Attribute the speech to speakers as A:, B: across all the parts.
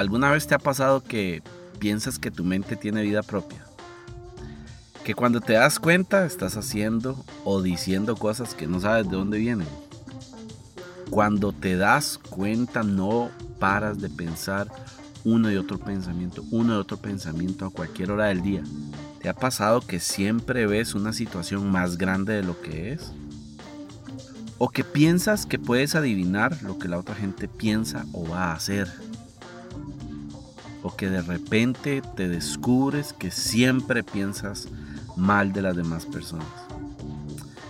A: ¿Alguna vez te ha pasado que piensas que tu mente tiene vida propia? Que cuando te das cuenta estás haciendo o diciendo cosas que no sabes de dónde vienen. Cuando te das cuenta no paras de pensar uno y otro pensamiento, uno y otro pensamiento a cualquier hora del día. ¿Te ha pasado que siempre ves una situación más grande de lo que es? ¿O que piensas que puedes adivinar lo que la otra gente piensa o va a hacer? ¿O que de repente te descubres que siempre piensas mal de las demás personas?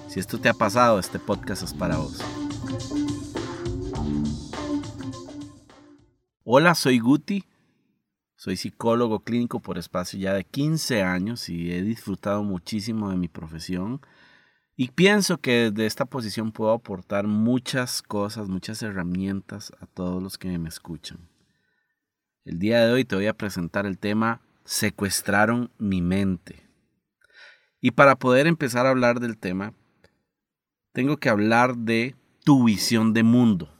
A: Si esto te ha pasado, este podcast es para vos. Hola, soy Guti. Soy psicólogo clínico por espacio ya de 15 años y he disfrutado muchísimo de mi profesión. Y pienso que desde esta posición puedo aportar muchas cosas, muchas herramientas a todos los que me escuchan. El día de hoy te voy a presentar el tema Secuestraron mi mente. Y para poder empezar a hablar del tema, tengo que hablar de tu visión de mundo.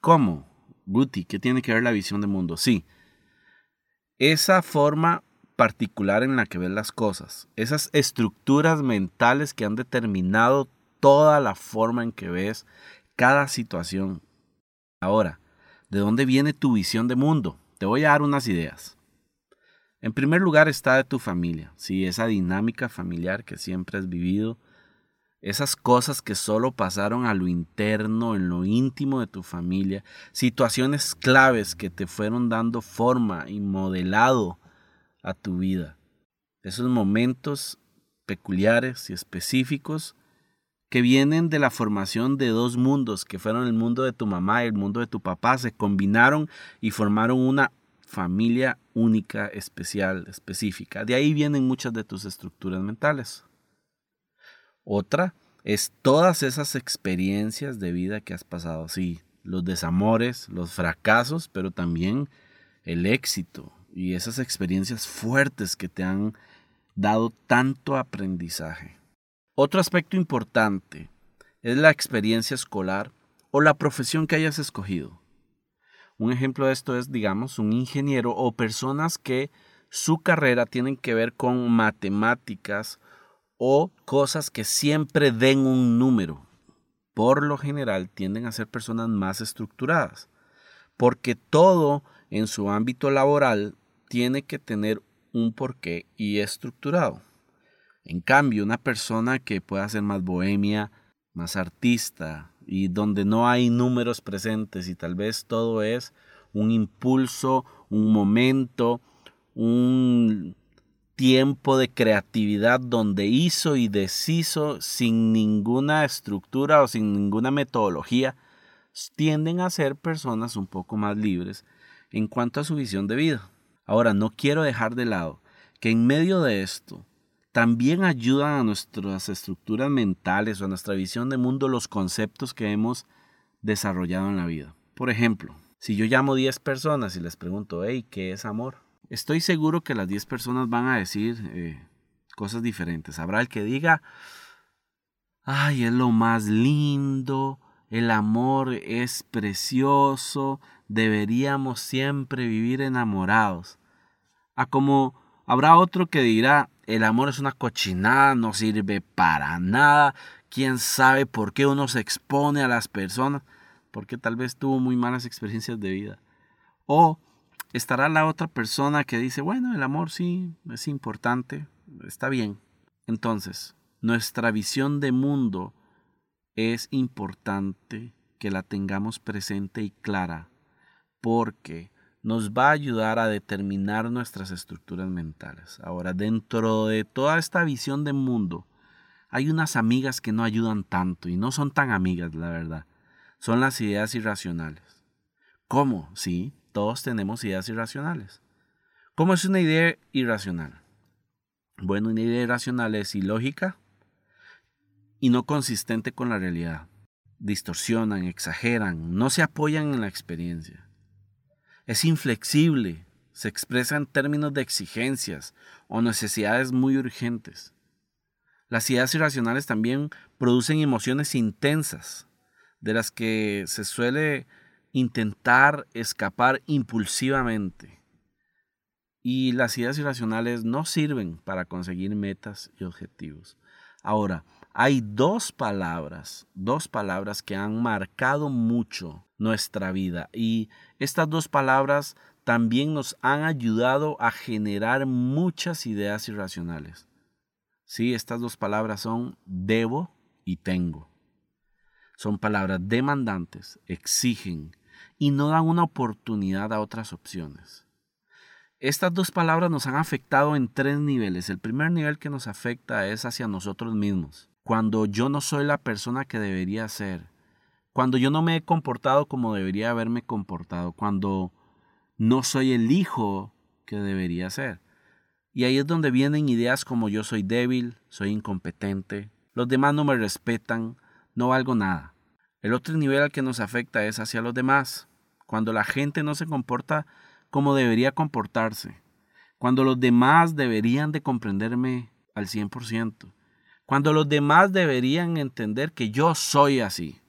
A: ¿Cómo? Guti, ¿qué tiene que ver la visión de mundo? Sí, esa forma particular en la que ves las cosas, esas estructuras mentales que han determinado toda la forma en que ves cada situación. Ahora, ¿de dónde viene tu visión de mundo? Te voy a dar unas ideas. En primer lugar está de tu familia, sí, esa dinámica familiar que siempre has vivido, esas cosas que solo pasaron a lo interno, en lo íntimo de tu familia, situaciones claves que te fueron dando forma y modelado a tu vida. Esos momentos peculiares y específicos que vienen de la formación de dos mundos, que fueron el mundo de tu mamá y el mundo de tu papá, se combinaron y formaron una familia única, especial, específica. De ahí vienen muchas de tus estructuras mentales. Otra es todas esas experiencias de vida que has pasado, sí, los desamores, los fracasos, pero también el éxito y esas experiencias fuertes que te han dado tanto aprendizaje. Otro aspecto importante es la experiencia escolar o la profesión que hayas escogido. Un ejemplo de esto es, digamos, un ingeniero o personas que su carrera tienen que ver con matemáticas o cosas que siempre den un número. Por lo general tienden a ser personas más estructuradas, porque todo en su ámbito laboral tiene que tener un porqué y estructurado. En cambio, una persona que pueda ser más bohemia, más artista y donde no hay números presentes y tal vez todo es un impulso, un momento, un tiempo de creatividad donde hizo y deshizo sin ninguna estructura o sin ninguna metodología, tienden a ser personas un poco más libres en cuanto a su visión de vida. Ahora, no quiero dejar de lado que en medio de esto también ayudan a nuestras estructuras mentales o a nuestra visión de mundo los conceptos que hemos desarrollado en la vida. Por ejemplo, si yo llamo 10 personas y les pregunto, ¿qué es amor? Estoy seguro que las 10 personas van a decir eh, cosas diferentes. Habrá el que diga, ay, es lo más lindo, el amor es precioso, deberíamos siempre vivir enamorados. A como habrá otro que dirá, el amor es una cochinada, no sirve para nada, quién sabe por qué uno se expone a las personas, porque tal vez tuvo muy malas experiencias de vida. O estará la otra persona que dice, bueno, el amor sí es importante, está bien. Entonces, nuestra visión de mundo es importante que la tengamos presente y clara, porque nos va a ayudar a determinar nuestras estructuras mentales. Ahora, dentro de toda esta visión de mundo, hay unas amigas que no ayudan tanto y no son tan amigas, la verdad. Son las ideas irracionales. ¿Cómo? Sí, todos tenemos ideas irracionales. ¿Cómo es una idea irracional? Bueno, una idea irracional es ilógica y no consistente con la realidad. Distorsionan, exageran, no se apoyan en la experiencia. Es inflexible, se expresa en términos de exigencias o necesidades muy urgentes. Las ideas irracionales también producen emociones intensas, de las que se suele intentar escapar impulsivamente. Y las ideas irracionales no sirven para conseguir metas y objetivos. Ahora, hay dos palabras, dos palabras que han marcado mucho nuestra vida y estas dos palabras también nos han ayudado a generar muchas ideas irracionales. Sí, estas dos palabras son debo y tengo. Son palabras demandantes, exigen y no dan una oportunidad a otras opciones. Estas dos palabras nos han afectado en tres niveles. El primer nivel que nos afecta es hacia nosotros mismos. Cuando yo no soy la persona que debería ser. Cuando yo no me he comportado como debería haberme comportado. Cuando no soy el hijo que debería ser. Y ahí es donde vienen ideas como yo soy débil, soy incompetente, los demás no me respetan, no valgo nada. El otro nivel al que nos afecta es hacia los demás, cuando la gente no se comporta como debería comportarse, cuando los demás deberían de comprenderme al 100%, cuando los demás deberían entender que yo soy así.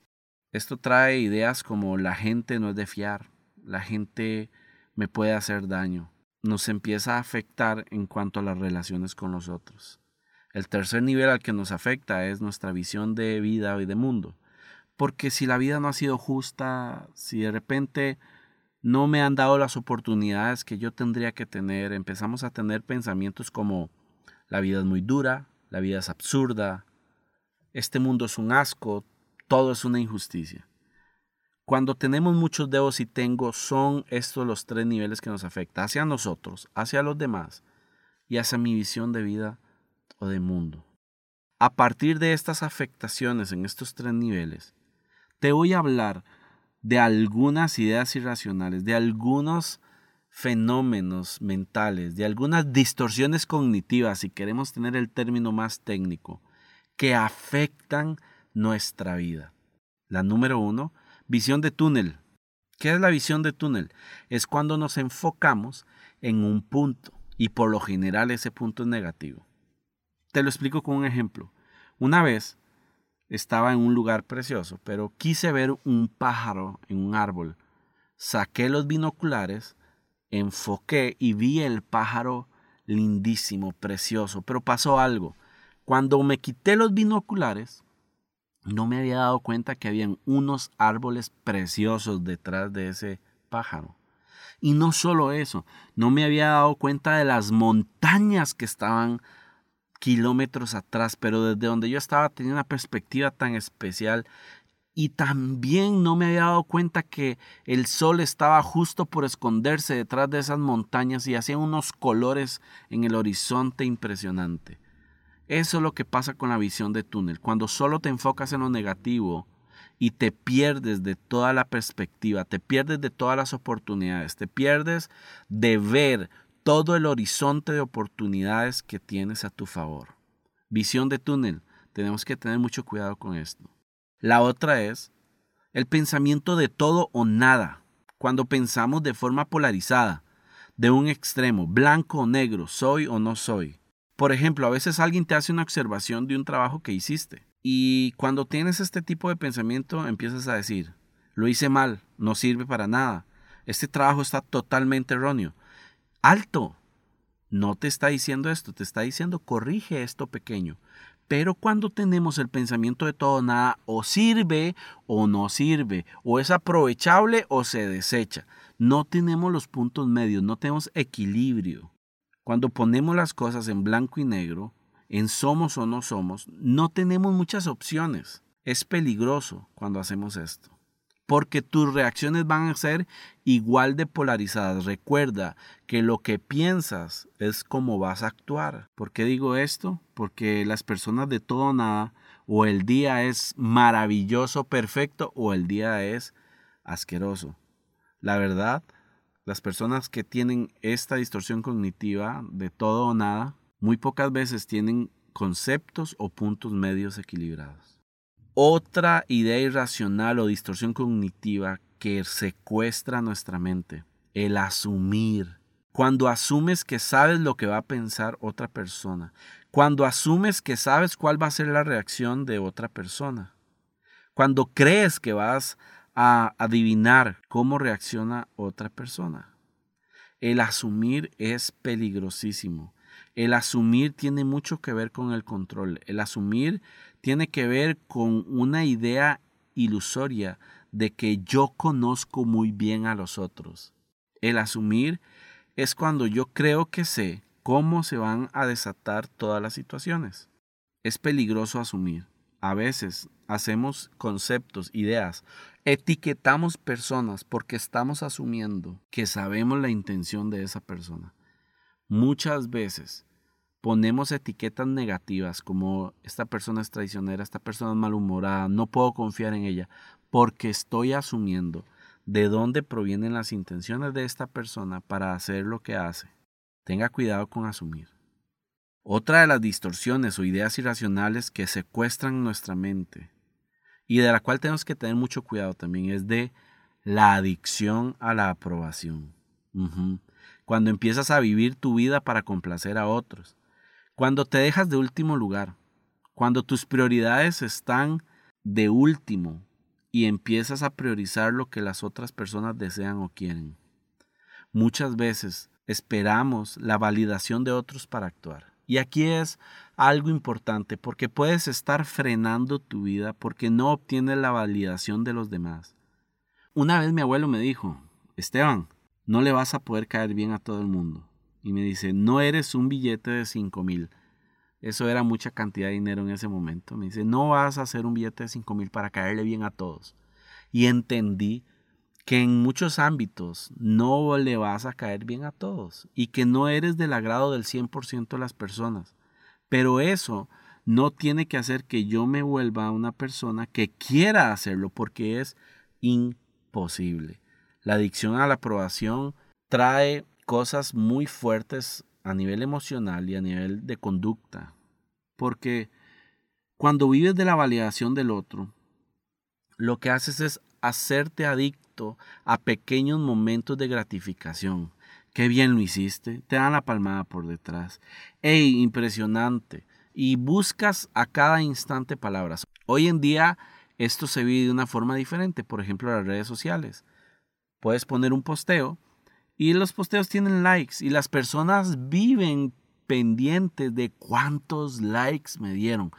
A: Esto trae ideas como la gente no es de fiar, la gente me puede hacer daño. Nos empieza a afectar en cuanto a las relaciones con los otros. El tercer nivel al que nos afecta es nuestra visión de vida y de mundo. Porque si la vida no ha sido justa, si de repente no me han dado las oportunidades que yo tendría que tener, empezamos a tener pensamientos como la vida es muy dura, la vida es absurda, este mundo es un asco, todo es una injusticia. Cuando tenemos muchos dedos y tengo, son estos los tres niveles que nos afectan, hacia nosotros, hacia los demás y hacia mi visión de vida o de mundo. A partir de estas afectaciones en estos tres niveles, te voy a hablar de algunas ideas irracionales, de algunos fenómenos mentales, de algunas distorsiones cognitivas, si queremos tener el término más técnico, que afectan nuestra vida. La número uno Visión de túnel. ¿Qué es la visión de túnel? Es cuando nos enfocamos en un punto y por lo general ese punto es negativo. Te lo explico con un ejemplo. Una vez estaba en un lugar precioso, pero quise ver un pájaro en un árbol. Saqué los binoculares, enfoqué y vi el pájaro lindísimo, precioso, pero pasó algo. Cuando me quité los binoculares, no me había dado cuenta que habían unos árboles preciosos detrás de ese pájaro. Y no solo eso, no me había dado cuenta de las montañas que estaban kilómetros atrás, pero desde donde yo estaba tenía una perspectiva tan especial y también no me había dado cuenta que el sol estaba justo por esconderse detrás de esas montañas y hacía unos colores en el horizonte impresionante. Eso es lo que pasa con la visión de túnel. Cuando solo te enfocas en lo negativo y te pierdes de toda la perspectiva, te pierdes de todas las oportunidades, te pierdes de ver todo el horizonte de oportunidades que tienes a tu favor. Visión de túnel. Tenemos que tener mucho cuidado con esto. La otra es el pensamiento de todo o nada. Cuando pensamos de forma polarizada, de un extremo, blanco o negro, soy o no soy. Por ejemplo, a veces alguien te hace una observación de un trabajo que hiciste y cuando tienes este tipo de pensamiento empiezas a decir, lo hice mal, no sirve para nada, este trabajo está totalmente erróneo. Alto, no te está diciendo esto, te está diciendo corrige esto pequeño. Pero cuando tenemos el pensamiento de todo nada, o sirve o no sirve, o es aprovechable o se desecha. No tenemos los puntos medios, no tenemos equilibrio. Cuando ponemos las cosas en blanco y negro, en somos o no somos, no tenemos muchas opciones. Es peligroso cuando hacemos esto. Porque tus reacciones van a ser igual de polarizadas. Recuerda que lo que piensas es cómo vas a actuar. ¿Por qué digo esto? Porque las personas de todo nada, o el día es maravilloso, perfecto, o el día es asqueroso. La verdad las personas que tienen esta distorsión cognitiva de todo o nada, muy pocas veces tienen conceptos o puntos medios equilibrados. Otra idea irracional o distorsión cognitiva que secuestra nuestra mente, el asumir. Cuando asumes que sabes lo que va a pensar otra persona, cuando asumes que sabes cuál va a ser la reacción de otra persona, cuando crees que vas a adivinar cómo reacciona otra persona. El asumir es peligrosísimo. El asumir tiene mucho que ver con el control. El asumir tiene que ver con una idea ilusoria de que yo conozco muy bien a los otros. El asumir es cuando yo creo que sé cómo se van a desatar todas las situaciones. Es peligroso asumir. A veces hacemos conceptos, ideas, etiquetamos personas porque estamos asumiendo que sabemos la intención de esa persona. Muchas veces ponemos etiquetas negativas como esta persona es traicionera, esta persona es malhumorada, no puedo confiar en ella, porque estoy asumiendo de dónde provienen las intenciones de esta persona para hacer lo que hace. Tenga cuidado con asumir. Otra de las distorsiones o ideas irracionales que secuestran nuestra mente y de la cual tenemos que tener mucho cuidado también es de la adicción a la aprobación. Cuando empiezas a vivir tu vida para complacer a otros, cuando te dejas de último lugar, cuando tus prioridades están de último y empiezas a priorizar lo que las otras personas desean o quieren. Muchas veces esperamos la validación de otros para actuar. Y aquí es algo importante porque puedes estar frenando tu vida porque no obtienes la validación de los demás. Una vez mi abuelo me dijo, Esteban, no le vas a poder caer bien a todo el mundo y me dice, no eres un billete de cinco mil. Eso era mucha cantidad de dinero en ese momento. Me dice, no vas a hacer un billete de cinco mil para caerle bien a todos. Y entendí que en muchos ámbitos no le vas a caer bien a todos y que no eres del agrado del 100% de las personas. Pero eso no tiene que hacer que yo me vuelva una persona que quiera hacerlo porque es imposible. La adicción a la aprobación trae cosas muy fuertes a nivel emocional y a nivel de conducta. Porque cuando vives de la validación del otro, lo que haces es hacerte adicto a pequeños momentos de gratificación. Qué bien lo hiciste, te dan la palmada por detrás. ¡Ey, impresionante! Y buscas a cada instante palabras. Hoy en día esto se vive de una forma diferente, por ejemplo, las redes sociales. Puedes poner un posteo y los posteos tienen likes y las personas viven pendientes de cuántos likes me dieron.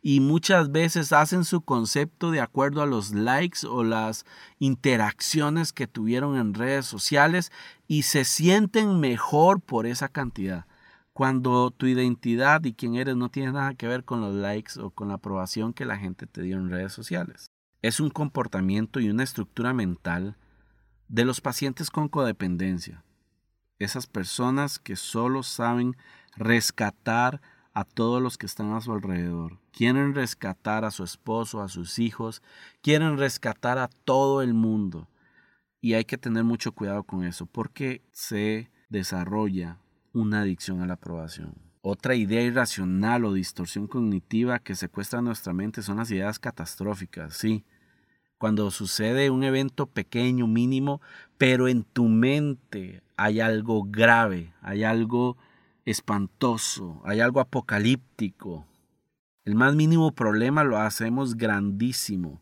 A: Y muchas veces hacen su concepto de acuerdo a los likes o las interacciones que tuvieron en redes sociales y se sienten mejor por esa cantidad. Cuando tu identidad y quién eres no tiene nada que ver con los likes o con la aprobación que la gente te dio en redes sociales. Es un comportamiento y una estructura mental de los pacientes con codependencia, esas personas que solo saben rescatar a todos los que están a su alrededor. Quieren rescatar a su esposo, a sus hijos, quieren rescatar a todo el mundo. Y hay que tener mucho cuidado con eso porque se desarrolla una adicción a la aprobación. Otra idea irracional o distorsión cognitiva que secuestra nuestra mente son las ideas catastróficas, sí cuando sucede un evento pequeño, mínimo, pero en tu mente hay algo grave, hay algo espantoso, hay algo apocalíptico. El más mínimo problema lo hacemos grandísimo.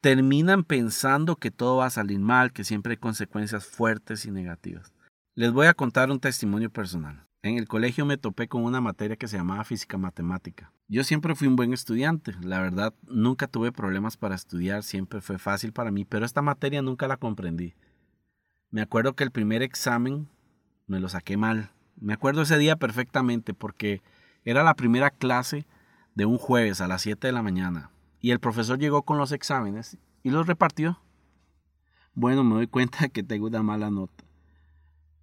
A: Terminan pensando que todo va a salir mal, que siempre hay consecuencias fuertes y negativas. Les voy a contar un testimonio personal. En el colegio me topé con una materia que se llamaba física matemática. Yo siempre fui un buen estudiante, la verdad nunca tuve problemas para estudiar, siempre fue fácil para mí, pero esta materia nunca la comprendí. Me acuerdo que el primer examen me lo saqué mal. Me acuerdo ese día perfectamente porque era la primera clase de un jueves a las 7 de la mañana y el profesor llegó con los exámenes y los repartió. Bueno, me doy cuenta que tengo una mala nota.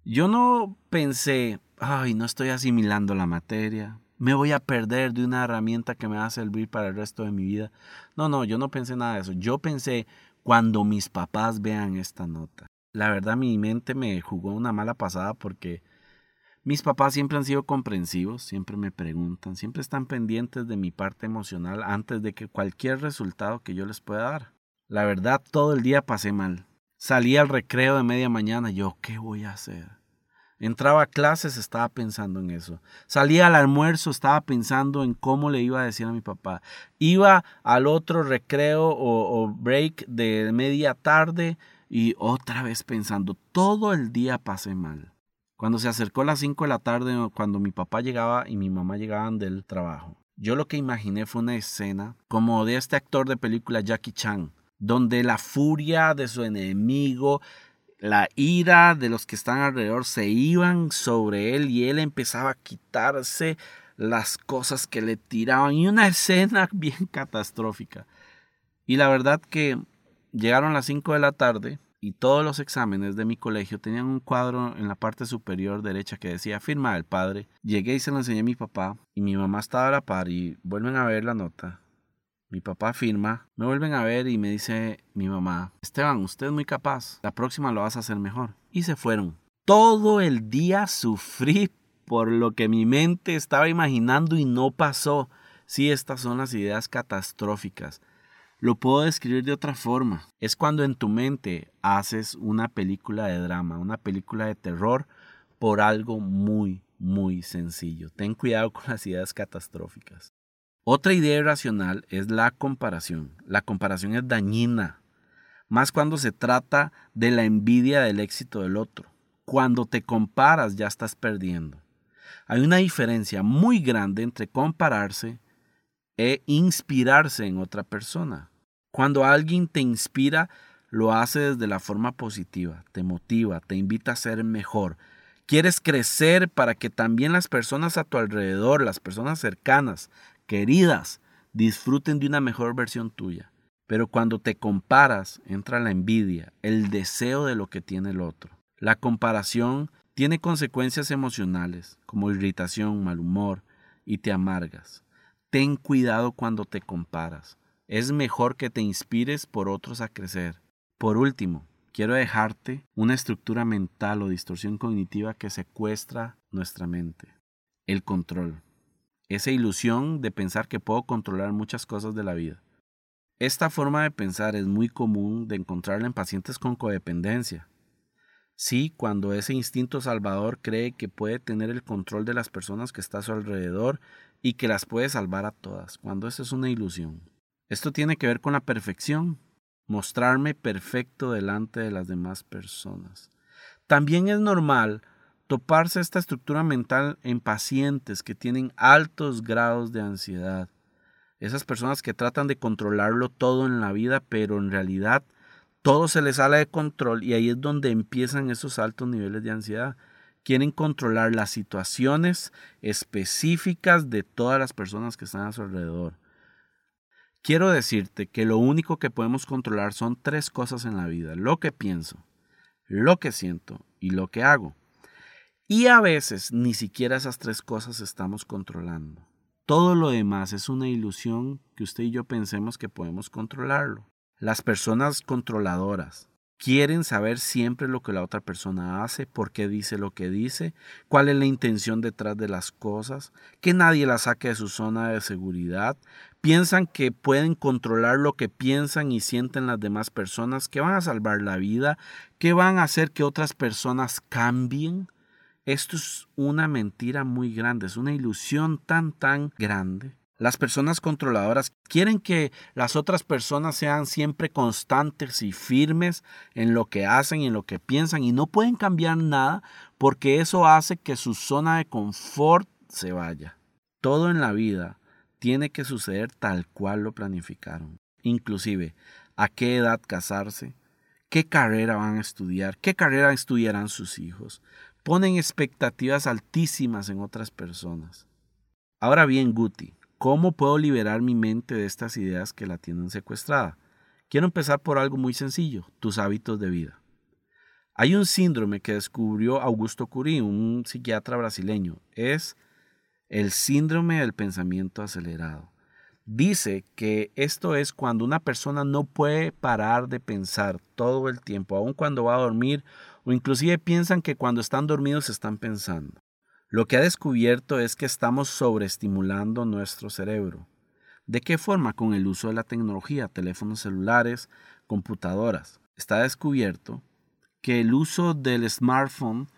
A: Yo no pensé, ay, no estoy asimilando la materia, me voy a perder de una herramienta que me va a servir para el resto de mi vida. No, no, yo no pensé nada de eso. Yo pensé cuando mis papás vean esta nota. La verdad mi mente me jugó una mala pasada porque mis papás siempre han sido comprensivos, siempre me preguntan, siempre están pendientes de mi parte emocional antes de que cualquier resultado que yo les pueda dar. La verdad todo el día pasé mal. Salí al recreo de media mañana, yo, ¿qué voy a hacer? Entraba a clases, estaba pensando en eso. Salía al almuerzo, estaba pensando en cómo le iba a decir a mi papá. Iba al otro recreo o, break de media tarde y otra vez pensando. Todo el día pasé mal. Cuando se acercó a las 5 de la tarde, cuando mi papá llegaba y mi mamá llegaban del trabajo, yo lo que imaginé fue una escena como de este actor de película Jackie Chan, donde la furia de su enemigo la ira de los que están alrededor se iban sobre él y él empezaba a quitarse las cosas que le tiraban y una escena bien catastrófica. Y la verdad que llegaron las 5 de la tarde y todos los exámenes de mi colegio tenían un cuadro en la parte superior derecha que decía firma del padre. Llegué y se lo enseñé a mi papá y mi mamá estaba a la par y vuelven a ver la nota mi papá firma, me vuelven a ver y me dice mi mamá, Esteban, usted es muy capaz, la próxima lo vas a hacer mejor. Y se fueron. Todo el día sufrí por lo que mi mente estaba imaginando y no pasó. Sí, estas son las ideas catastróficas. Lo puedo describir de otra forma. Es cuando en tu mente haces una película de drama, una película de terror por algo muy, muy sencillo. Ten cuidado con las ideas catastróficas. Otra idea irracional es la comparación. La comparación es dañina, más cuando se trata de la envidia del éxito del otro. Cuando te comparas ya estás perdiendo. Hay una diferencia muy grande entre compararse e inspirarse en otra persona. Cuando alguien te inspira, lo hace desde la forma positiva, te motiva, te invita a ser mejor. Quieres crecer para que también las personas a tu alrededor, las personas cercanas, queridas, disfruten de una mejor versión tuya. Pero cuando te comparas, entra la envidia, el deseo de lo que tiene el otro. La comparación tiene consecuencias emocionales, como irritación, mal humor, y te amargas. Ten cuidado cuando te comparas. Es mejor que te inspires por otros a crecer. Por último, quiero dejarte una estructura mental o distorsión cognitiva que secuestra nuestra mente. El control esa ilusión de pensar que puedo controlar muchas cosas de la vida. Esta forma de pensar es muy común de encontrarla en pacientes con codependencia. Sí, cuando ese instinto salvador cree que puede tener el control de las personas que está a su alrededor y que las puede salvar a todas, cuando eso es una ilusión. Esto tiene que ver con la perfección, mostrarme perfecto delante de las demás personas. También es normal toparse esta estructura mental en pacientes que tienen altos grados de ansiedad. Esas personas que tratan de controlarlo todo en la vida, pero en realidad todo se les sale de control y ahí es donde empiezan esos altos niveles de ansiedad. Quieren controlar las situaciones específicas de todas las personas que están a su alrededor. Quiero decirte que lo único que podemos controlar son tres cosas en la vida. Lo que pienso, lo que siento y lo que hago. Y a veces ni siquiera esas tres cosas estamos controlando. Todo lo demás es una ilusión que usted y yo pensemos que podemos controlarlo. Las personas controladoras quieren saber siempre lo que la otra persona hace, por qué dice lo que dice, cuál es la intención detrás de las cosas, que nadie la saque de su zona de seguridad. Piensan que pueden controlar lo que piensan y sienten las demás personas, que van a salvar la vida, que van a hacer que otras personas cambien. Esto es una mentira muy grande, es una ilusión tan, tan grande. Las personas controladoras quieren que las otras personas sean siempre constantes y firmes en lo que hacen y en lo que piensan y no pueden cambiar nada porque eso hace que su zona de confort se vaya. Todo en la vida tiene que suceder tal cual lo planificaron. Inclusive, a qué edad casarse, qué carrera van a estudiar, qué carrera estudiarán sus hijos, ponen expectativas altísimas en otras personas. Ahora bien, Guti, ¿cómo puedo liberar mi mente de estas ideas que la tienen secuestrada? Quiero empezar por algo muy sencillo, tus hábitos de vida. Hay un síndrome que descubrió Augusto Curí, un psiquiatra brasileño. Es el síndrome del pensamiento acelerado. Dice que esto es cuando una persona no puede parar de pensar todo el tiempo, aun cuando va a dormir o inclusive piensan que cuando están dormidos están pensando. Lo que ha descubierto es que estamos sobreestimulando nuestro cerebro. ¿De qué forma? Con el uso de la tecnología, teléfonos celulares, computadoras. Está descubierto que el uso del smartphone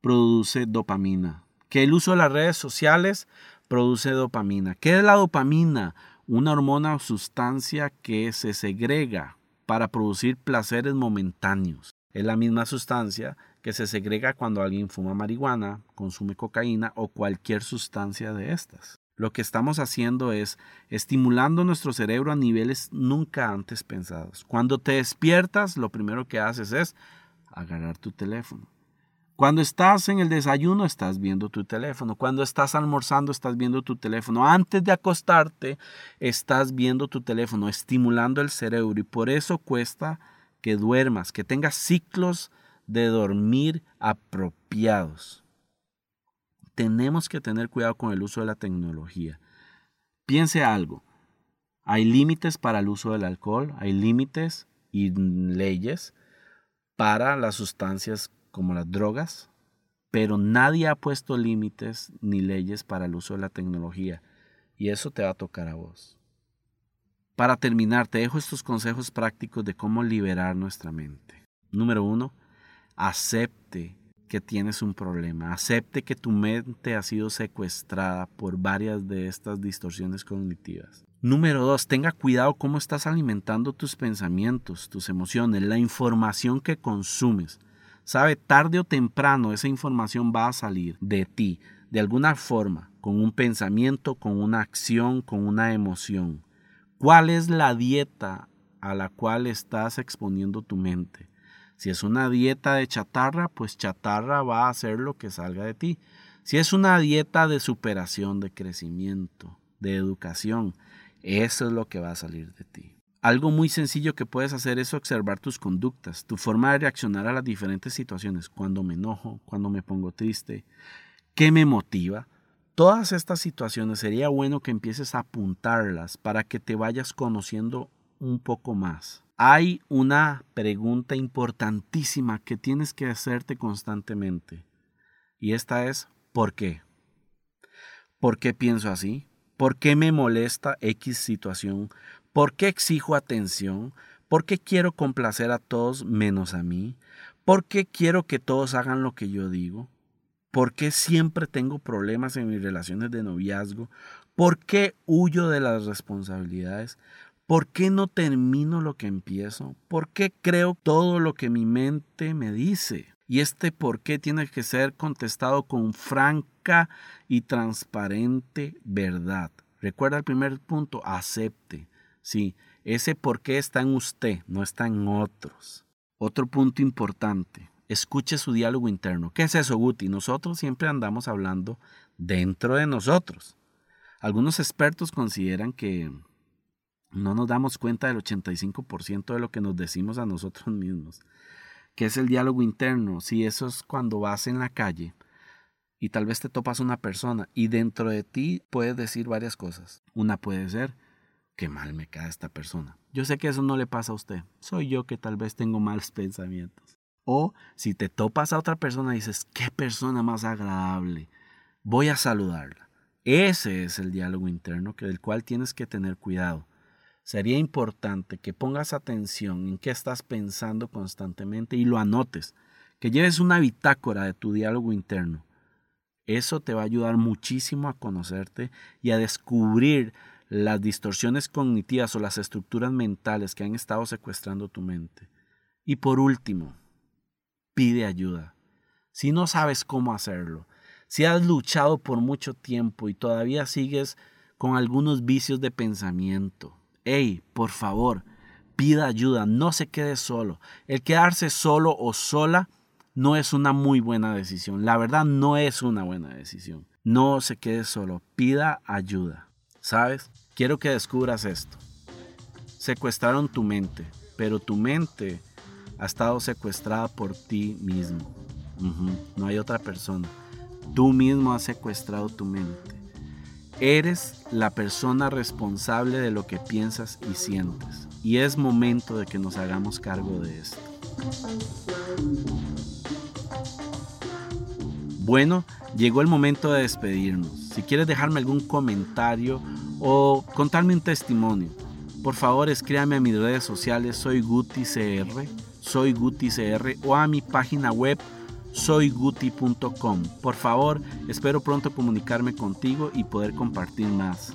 A: produce dopamina. Que el uso de las redes sociales produce dopamina. ¿Qué es la dopamina? Una hormona o sustancia que se segrega para producir placeres momentáneos. Es la misma sustancia que se segrega cuando alguien fuma marihuana, consume cocaína o cualquier sustancia de estas. Lo que estamos haciendo es estimulando nuestro cerebro a niveles nunca antes pensados. Cuando te despiertas, lo primero que haces es agarrar tu teléfono. Cuando estás en el desayuno, estás viendo tu teléfono. Cuando estás almorzando, estás viendo tu teléfono. Antes de acostarte, estás viendo tu teléfono, estimulando el cerebro. Y por eso cuesta que duermas, que tengas ciclos de dormir apropiados. Tenemos que tener cuidado con el uso de la tecnología. Piense algo. Hay límites para el uso del alcohol, hay límites y leyes para las sustancias como las drogas, pero nadie ha puesto límites ni leyes para el uso de la tecnología y eso te va a tocar a vos. Para terminar, te dejo estos consejos prácticos de cómo liberar nuestra mente. Número uno, acepte que tienes un problema, acepte que tu mente ha sido secuestrada por varias de estas distorsiones cognitivas. Número dos, tenga cuidado cómo estás alimentando tus pensamientos, tus emociones, la información que consumes. Sabe, tarde o temprano esa información va a salir de ti, de alguna forma, con un pensamiento, con una acción, con una emoción. ¿Cuál es la dieta a la cual estás exponiendo tu mente? Si es una dieta de chatarra, pues chatarra va a hacer lo que salga de ti. Si es una dieta de superación, de crecimiento, de educación, eso es lo que va a salir de ti. Algo muy sencillo que puedes hacer es observar tus conductas, tu forma de reaccionar a las diferentes situaciones, cuando me enojo, cuando me pongo triste, qué me motiva. Todas estas situaciones sería bueno que empieces a apuntarlas para que te vayas conociendo un poco más. Hay una pregunta importantísima que tienes que hacerte constantemente y esta es ¿por qué? ¿Por qué pienso así? ¿Por qué me molesta X situación? ¿Por qué exijo atención? ¿Por qué quiero complacer a todos menos a mí? ¿Por qué quiero que todos hagan lo que yo digo? ¿Por qué siempre tengo problemas en mis relaciones de noviazgo? ¿Por qué huyo de las responsabilidades? ¿Por qué no termino lo que empiezo? ¿Por qué creo todo lo que mi mente me dice? Y este por qué tiene que ser contestado con franca y transparente verdad. Recuerda el primer punto, acepte. Sí, ese por qué está en usted, no está en otros. Otro punto importante, escuche su diálogo interno. ¿Qué es eso, Guti? Nosotros siempre andamos hablando dentro de nosotros. Algunos expertos consideran que no nos damos cuenta del 85% de lo que nos decimos a nosotros mismos. ¿Qué es el diálogo interno? Si eso es cuando vas en la calle y tal vez te topas una persona y dentro de ti puedes decir varias cosas. Una puede ser, qué mal me cae esta persona. Yo sé que eso no le pasa a usted. Soy yo que tal vez tengo malos pensamientos. O si te topas a otra persona y dices, qué persona más agradable. Voy a saludarla. Ese es el diálogo interno que, del cual tienes que tener cuidado. Sería importante que pongas atención en qué estás pensando constantemente y lo anotes, que lleves una bitácora de tu diálogo interno. Eso te va a ayudar muchísimo a conocerte y a descubrir las distorsiones cognitivas o las estructuras mentales que han estado secuestrando tu mente. Y por último, pide ayuda. Si no sabes cómo hacerlo, si has luchado por mucho tiempo y todavía sigues con algunos vicios de pensamiento, hey, por favor, pida ayuda, no se quede solo. El quedarse solo o sola no es una muy buena decisión. La verdad no es una buena decisión. No se quede solo, pida ayuda. ¿Sabes? Quiero que descubras esto. Secuestraron tu mente, pero tu mente ha estado secuestrada por ti mismo. No hay otra persona. Tú mismo has secuestrado tu mente. Eres la persona responsable de lo que piensas y sientes. Y es momento de que nos hagamos cargo de esto. Bueno, llegó el momento de despedirnos. Si quieres dejarme algún comentario o contarme un testimonio, por favor escríbame a mis redes sociales, soy GutiCR, soy GutiCR o a mi página web soyguti.com. Por favor, espero pronto comunicarme contigo y poder compartir más.